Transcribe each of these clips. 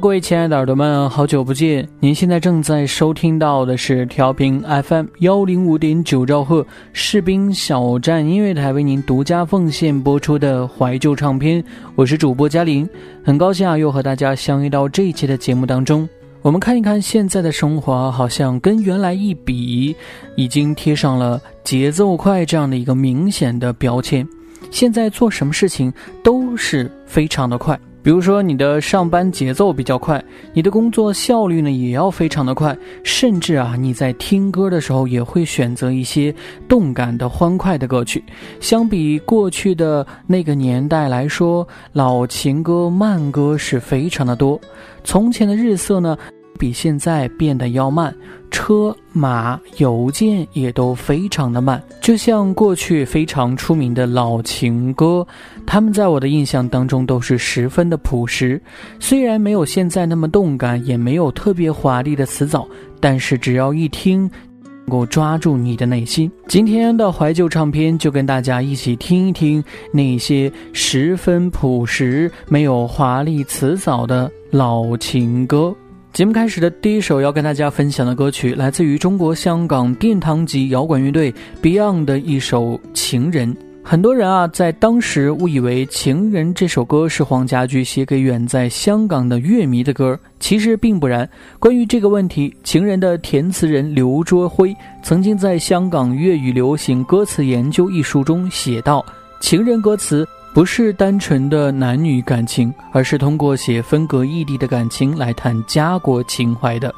各位亲爱的耳朵们，好久不见！您现在正在收听到的是调频 FM 幺零五点九兆赫士兵小站音乐台为您独家奉献播出的怀旧唱片。我是主播嘉玲，很高兴啊，又和大家相遇到这一期的节目当中。我们看一看现在的生活，好像跟原来一比，已经贴上了节奏快这样的一个明显的标签。现在做什么事情都是非常的快。比如说，你的上班节奏比较快，你的工作效率呢也要非常的快，甚至啊，你在听歌的时候也会选择一些动感的、欢快的歌曲。相比过去的那个年代来说，老情歌、慢歌是非常的多。从前的日色呢？比现在变得要慢，车马邮件也都非常的慢。就像过去非常出名的老情歌，他们在我的印象当中都是十分的朴实。虽然没有现在那么动感，也没有特别华丽的词藻，但是只要一听，能够抓住你的内心。今天的怀旧唱片就跟大家一起听一听那些十分朴实、没有华丽词藻的老情歌。节目开始的第一首要跟大家分享的歌曲，来自于中国香港殿堂级摇滚乐队 Beyond 的一首《情人》。很多人啊，在当时误以为《情人》这首歌是黄家驹写给远在香港的乐迷的歌，其实并不然。关于这个问题，《情人》的填词人刘卓辉曾经在《香港粤语流行歌词研究》一书中写道：“情人”歌词。不是单纯的男女感情，而是通过写分隔异地的感情来谈家国情怀的。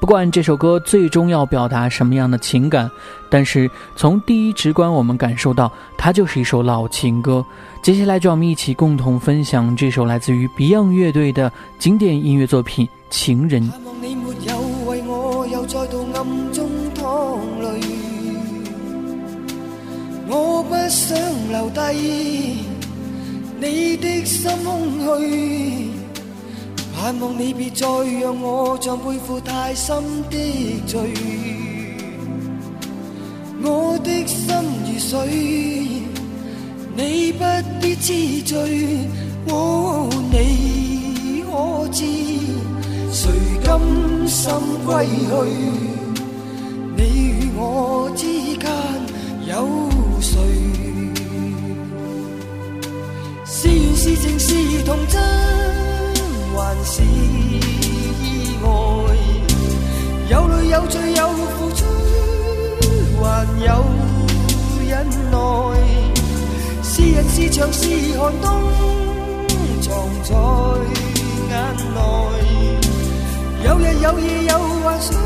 不管这首歌最终要表达什么样的情感，但是从第一直观，我们感受到它就是一首老情歌。接下来，就让我们一起共同分享这首来自于 Beyond 乐队的经典音乐作品《情人》。我不想留低。你的心空虚，盼望你别再让我像背负太深的罪。我的心如水，你不必知罪。哦，你可知谁甘心归去？你与我之间有是情是童真，还是意外？有泪有罪有付出，还有忍耐。是人是墙是寒冬，藏在眼内。有日有夜有幻想，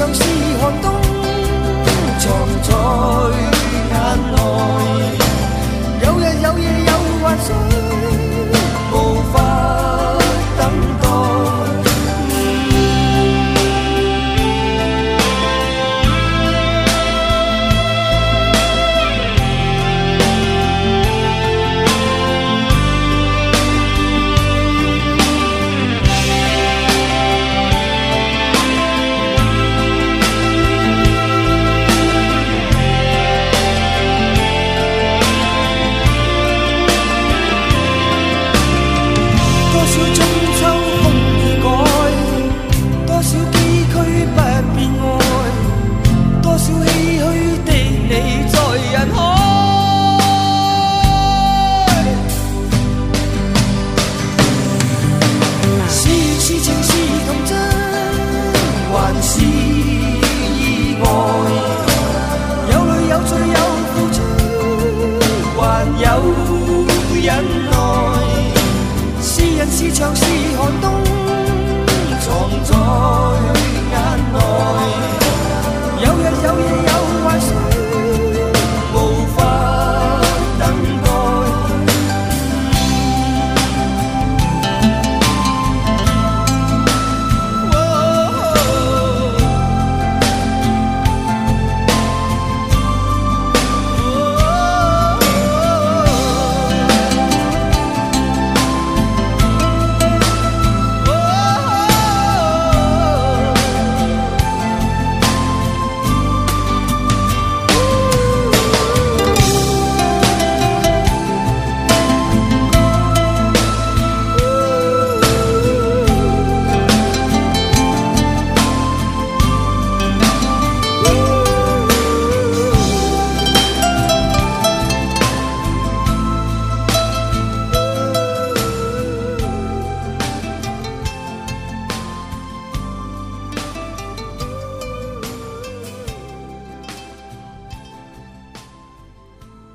像是寒冬，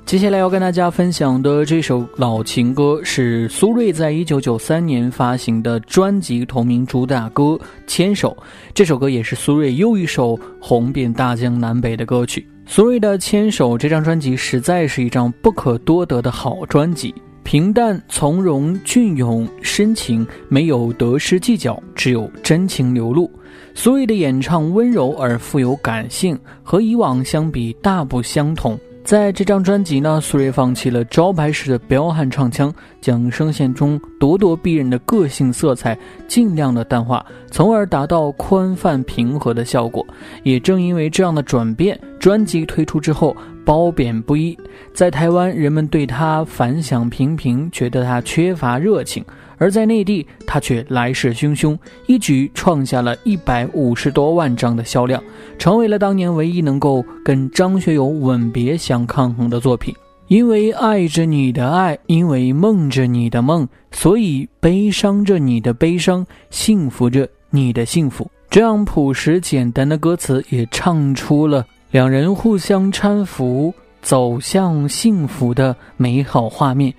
接下来要跟大家分享的这首老情歌是苏芮在一九九三年发行的专辑同名主打歌《牵手》。这首歌也是苏芮又一首红遍大江南北的歌曲。苏芮的《牵手》这张专辑实在是一张不可多得的好专辑，平淡从容、隽永深情，没有得失计较，只有真情流露。苏芮的演唱温柔而富有感性，和以往相比大不相同。在这张专辑呢，苏芮放弃了招牌式的彪悍唱腔，将声线中咄咄逼人的个性色彩尽量的淡化，从而达到宽泛平和的效果。也正因为这样的转变，专辑推出之后褒贬不一。在台湾，人们对他反响平平，觉得他缺乏热情；而在内地，他却来势汹汹，一举创下了一百五十多万张的销量，成为了当年唯一能够跟张学友吻别相抗衡的作品。因为爱着你的爱，因为梦着你的梦，所以悲伤着你的悲伤，幸福着你的幸福。这样朴实简单的歌词，也唱出了两人互相搀扶走向幸福的美好画面。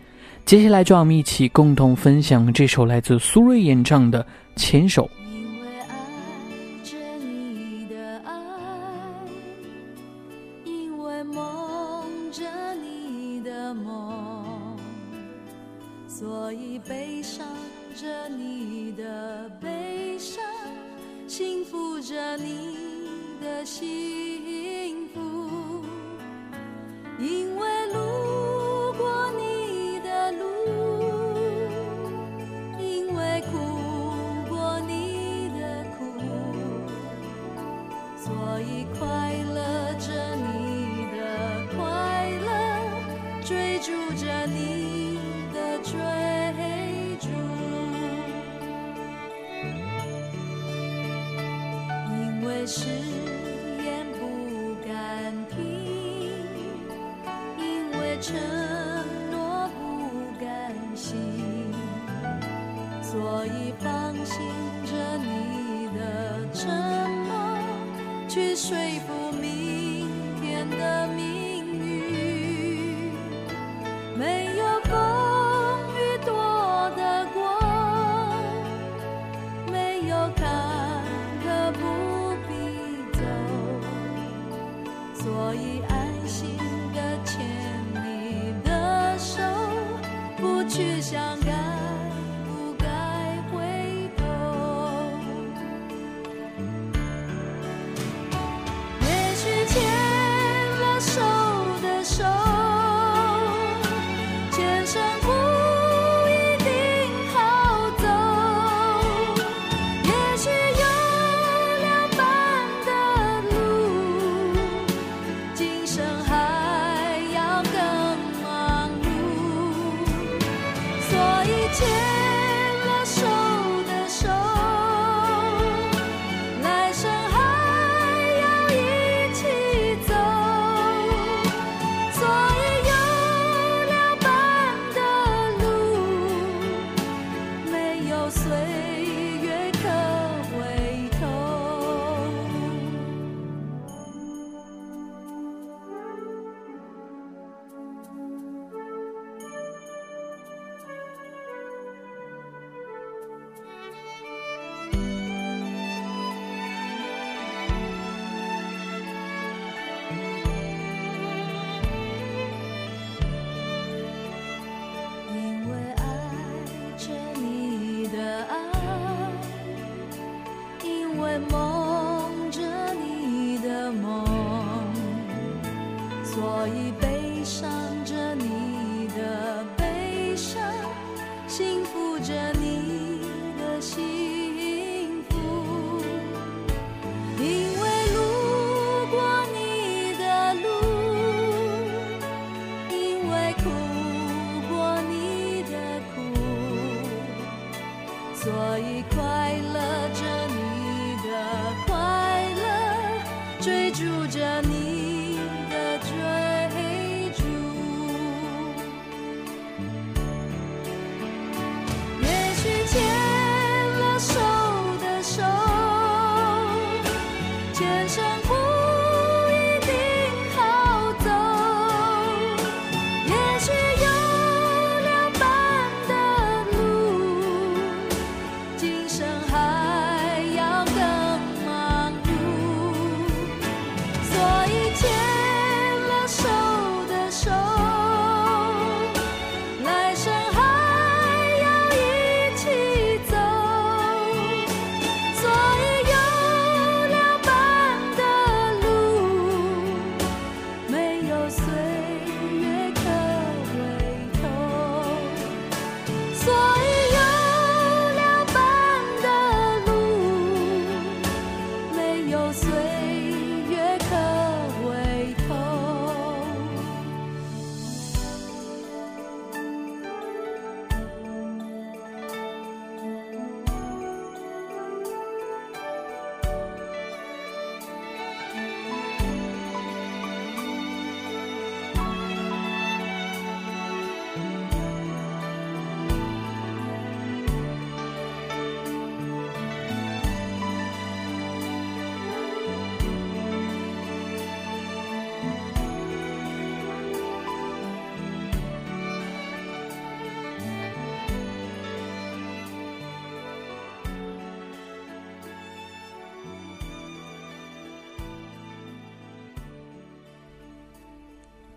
接下来，就让我们一起共同分享这首来自苏芮演唱的《牵手》。因为爱着你的爱，因为梦着你的梦，所以悲伤着你的悲伤，幸福着你的幸福。因为誓言不敢听，因为承诺不甘心，所以放心着你的沉默，去说服所以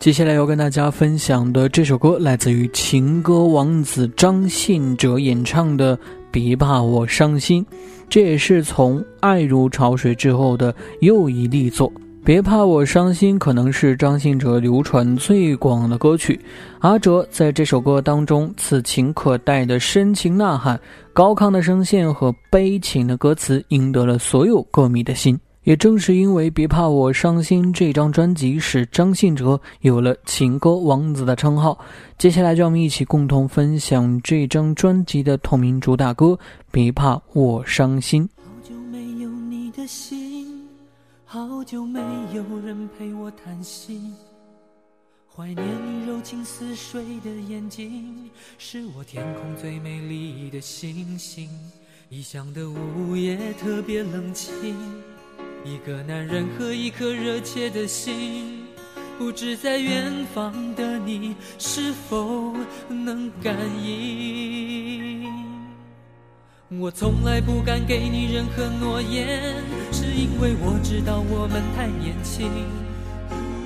接下来要跟大家分享的这首歌，来自于情歌王子张信哲演唱的《别怕我伤心》，这也是从《爱如潮水》之后的又一力作。《别怕我伤心》可能是张信哲流传最广的歌曲。阿哲在这首歌当中，此情可待的深情呐喊、高亢的声线和悲情的歌词，赢得了所有歌迷的心。也正是因为《别怕我伤心》这张专辑，使张信哲有了“情歌王子”的称号。接下来，就让我们一起共同分享这张专辑的同名主打歌《别怕我伤心》。好久没有你的心，好久没有人陪我谈心。怀念你柔情似水的眼睛，是我天空最美丽的星星。异乡的午夜特别冷清，一个男人和一颗热切的心，不知在远方的你是否能感应。我从来不敢给你任何诺言，是因为我知道我们太年轻。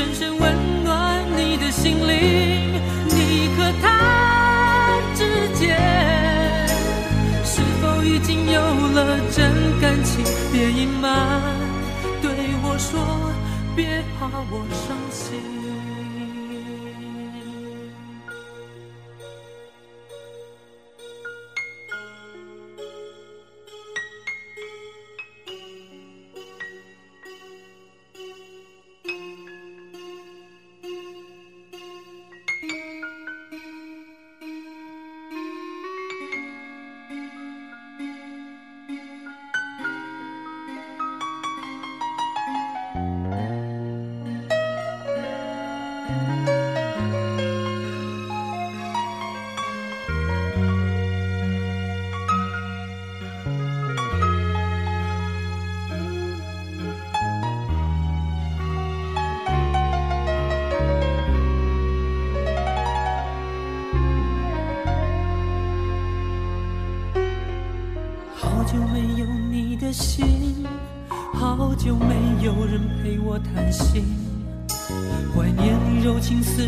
深深温暖你的心灵，你和他之间是否已经有了真感情？别隐瞒，对我说，别怕我伤心。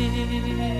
心。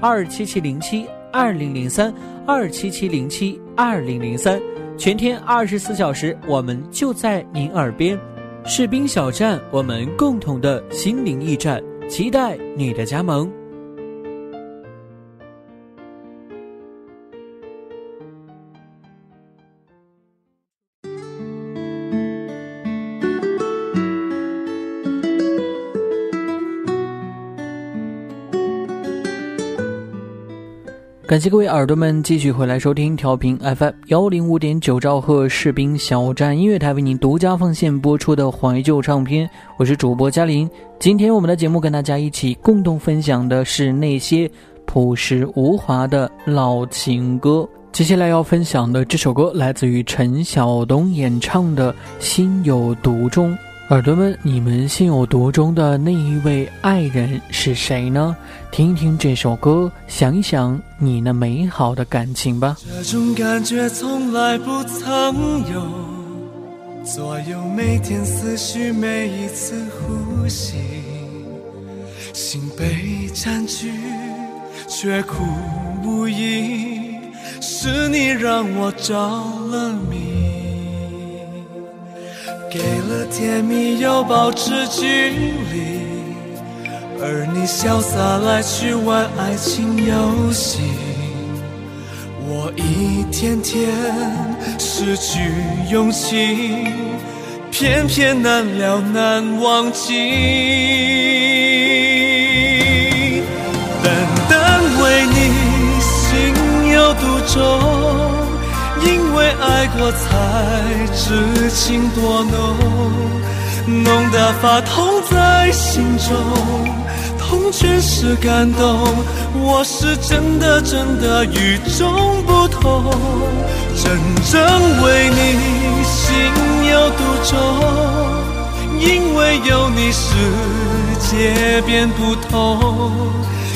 二七七零七二零零三二七七零七二零零三，全天二十四小时，我们就在您耳边。士兵小站，我们共同的心灵驿站，期待你的加盟。感谢各位耳朵们继续回来收听调频 FM 幺零五点九兆赫士兵小站音乐台为您独家奉献播出的怀旧唱片，我是主播嘉玲。今天我们的节目跟大家一起共同分享的是那些朴实无华的老情歌。接下来要分享的这首歌来自于陈晓东演唱的《心有独钟》。耳朵们，你们心有独钟的那一位爱人是谁呢？听一听这首歌，想一想你那美好的感情吧。这种感觉从来不曾有，左右每天思绪，每一次呼吸，心被占据，却苦无依，是你让我着了迷。给了甜蜜，又保持距离，而你潇洒来去玩爱情游戏，我一天天失去勇气，偏偏难了难忘记。我，才知情多浓，浓得发痛在心中，痛全是感动。我是真的真的与众不同，真正为你心有独钟。因为有你，世界变不同。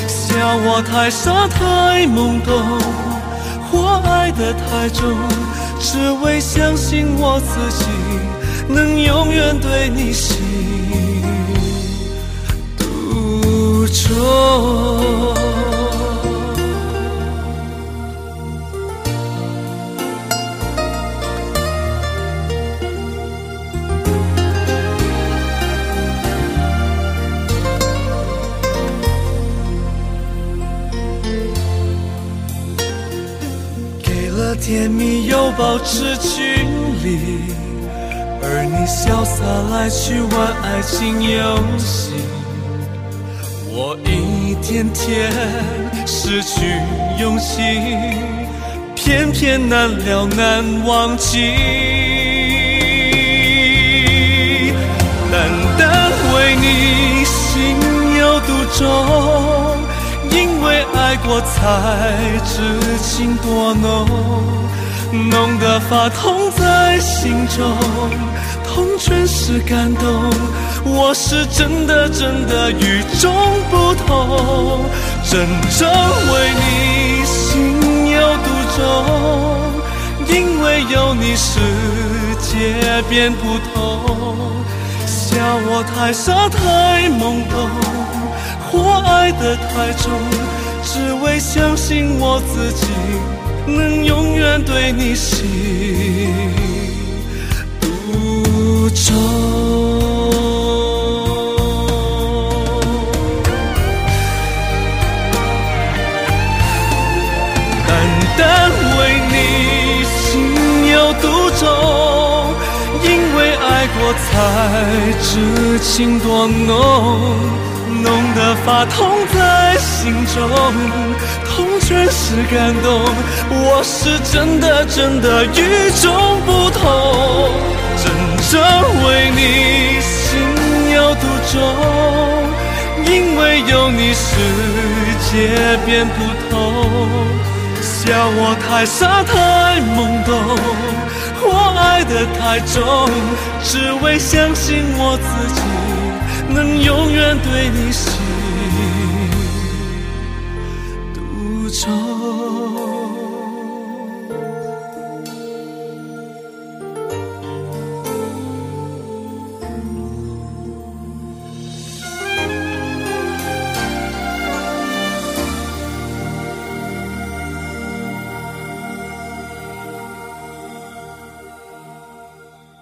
笑我太傻太懵懂。或爱得太重，只为相信我自己能永远对你心独钟。甜蜜又保持距离，而你潇洒来去玩爱情游戏，我一天天失去勇气，偏偏难了难忘记。单单为你心有独钟。因为爱过，才知情多浓，浓得发痛在心中，痛全是感动。我是真的真的与众不同，真正为你心有独钟。因为有你，世界变不同。笑我太傻太懵懂。我爱得太重，只为相信我自己能永远对你心独钟。单单为你心有独钟，因为爱过才知情多浓。的发痛在心中，痛全是感动。我是真的真的与众不同，真正为你心有独钟。因为有你，世界变不同。笑我太傻太懵懂，我爱得太重，只为相信我自己。能永远对你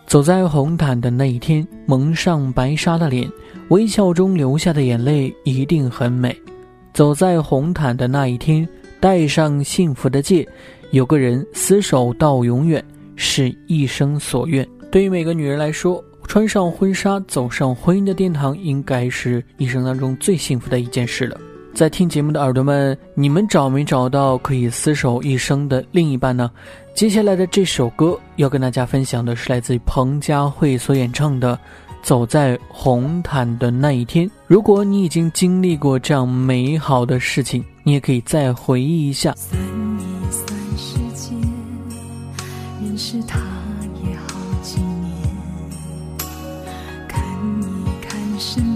走在红毯的那一天，蒙上白纱的脸。微笑中流下的眼泪一定很美。走在红毯的那一天，戴上幸福的戒，有个人厮守到永远，是一生所愿。对于每个女人来说，穿上婚纱走上婚姻的殿堂，应该是一生当中最幸福的一件事了。在听节目的耳朵们，你们找没找到可以厮守一生的另一半呢？接下来的这首歌要跟大家分享的是来自于彭佳慧所演唱的《走在红毯的那一天》。如果你已经经历过这样美好的事情，你也可以再回忆一下。算一算时间，认识他也好几年，看一看身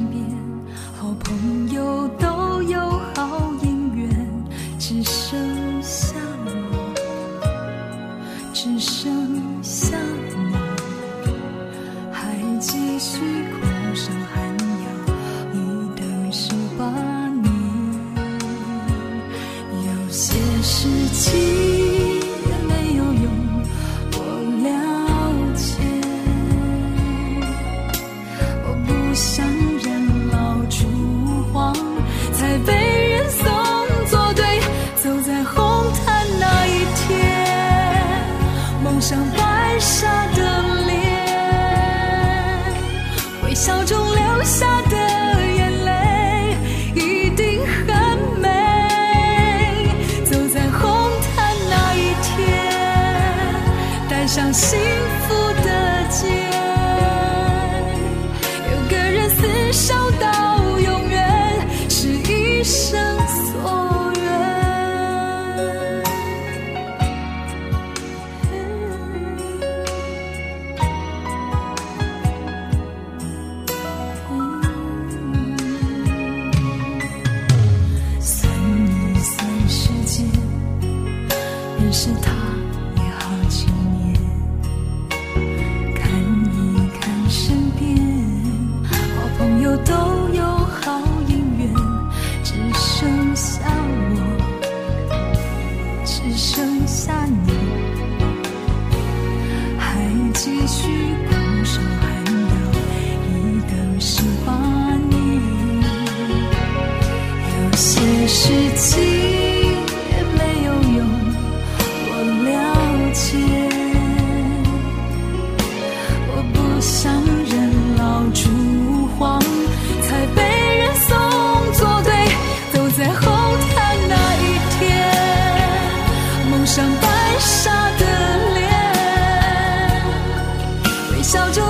笑中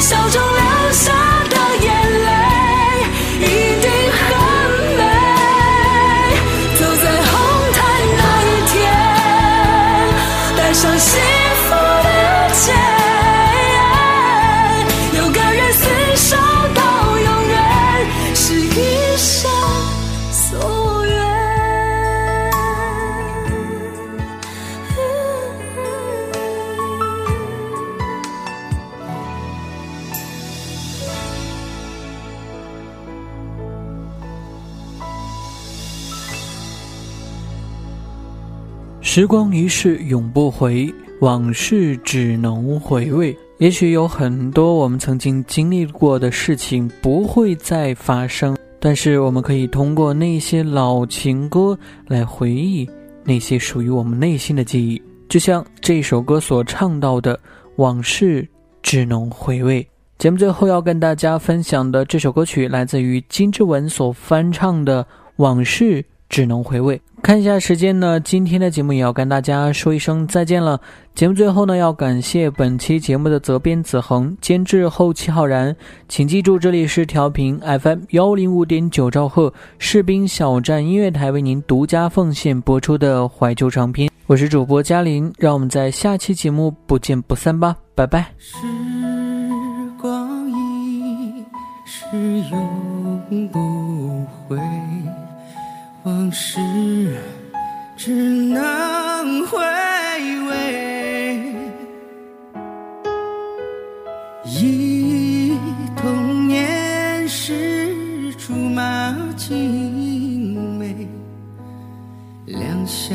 笑中时光一逝永不回，往事只能回味。也许有很多我们曾经经历过的事情不会再发生，但是我们可以通过那些老情歌来回忆那些属于我们内心的记忆。就像这首歌所唱到的：“往事只能回味。”节目最后要跟大家分享的这首歌曲，来自于金志文所翻唱的《往事只能回味。看一下时间呢，今天的节目也要跟大家说一声再见了。节目最后呢，要感谢本期节目的责编子恒、监制后期浩然。请记住，这里是调频 FM 幺零五点九兆赫士兵小站音乐台为您独家奉献播出的怀旧唱片。我是主播嘉林，让我们在下期节目不见不散吧，拜拜。时光一逝永不回，往事只能回味。忆童年时竹马青梅，两小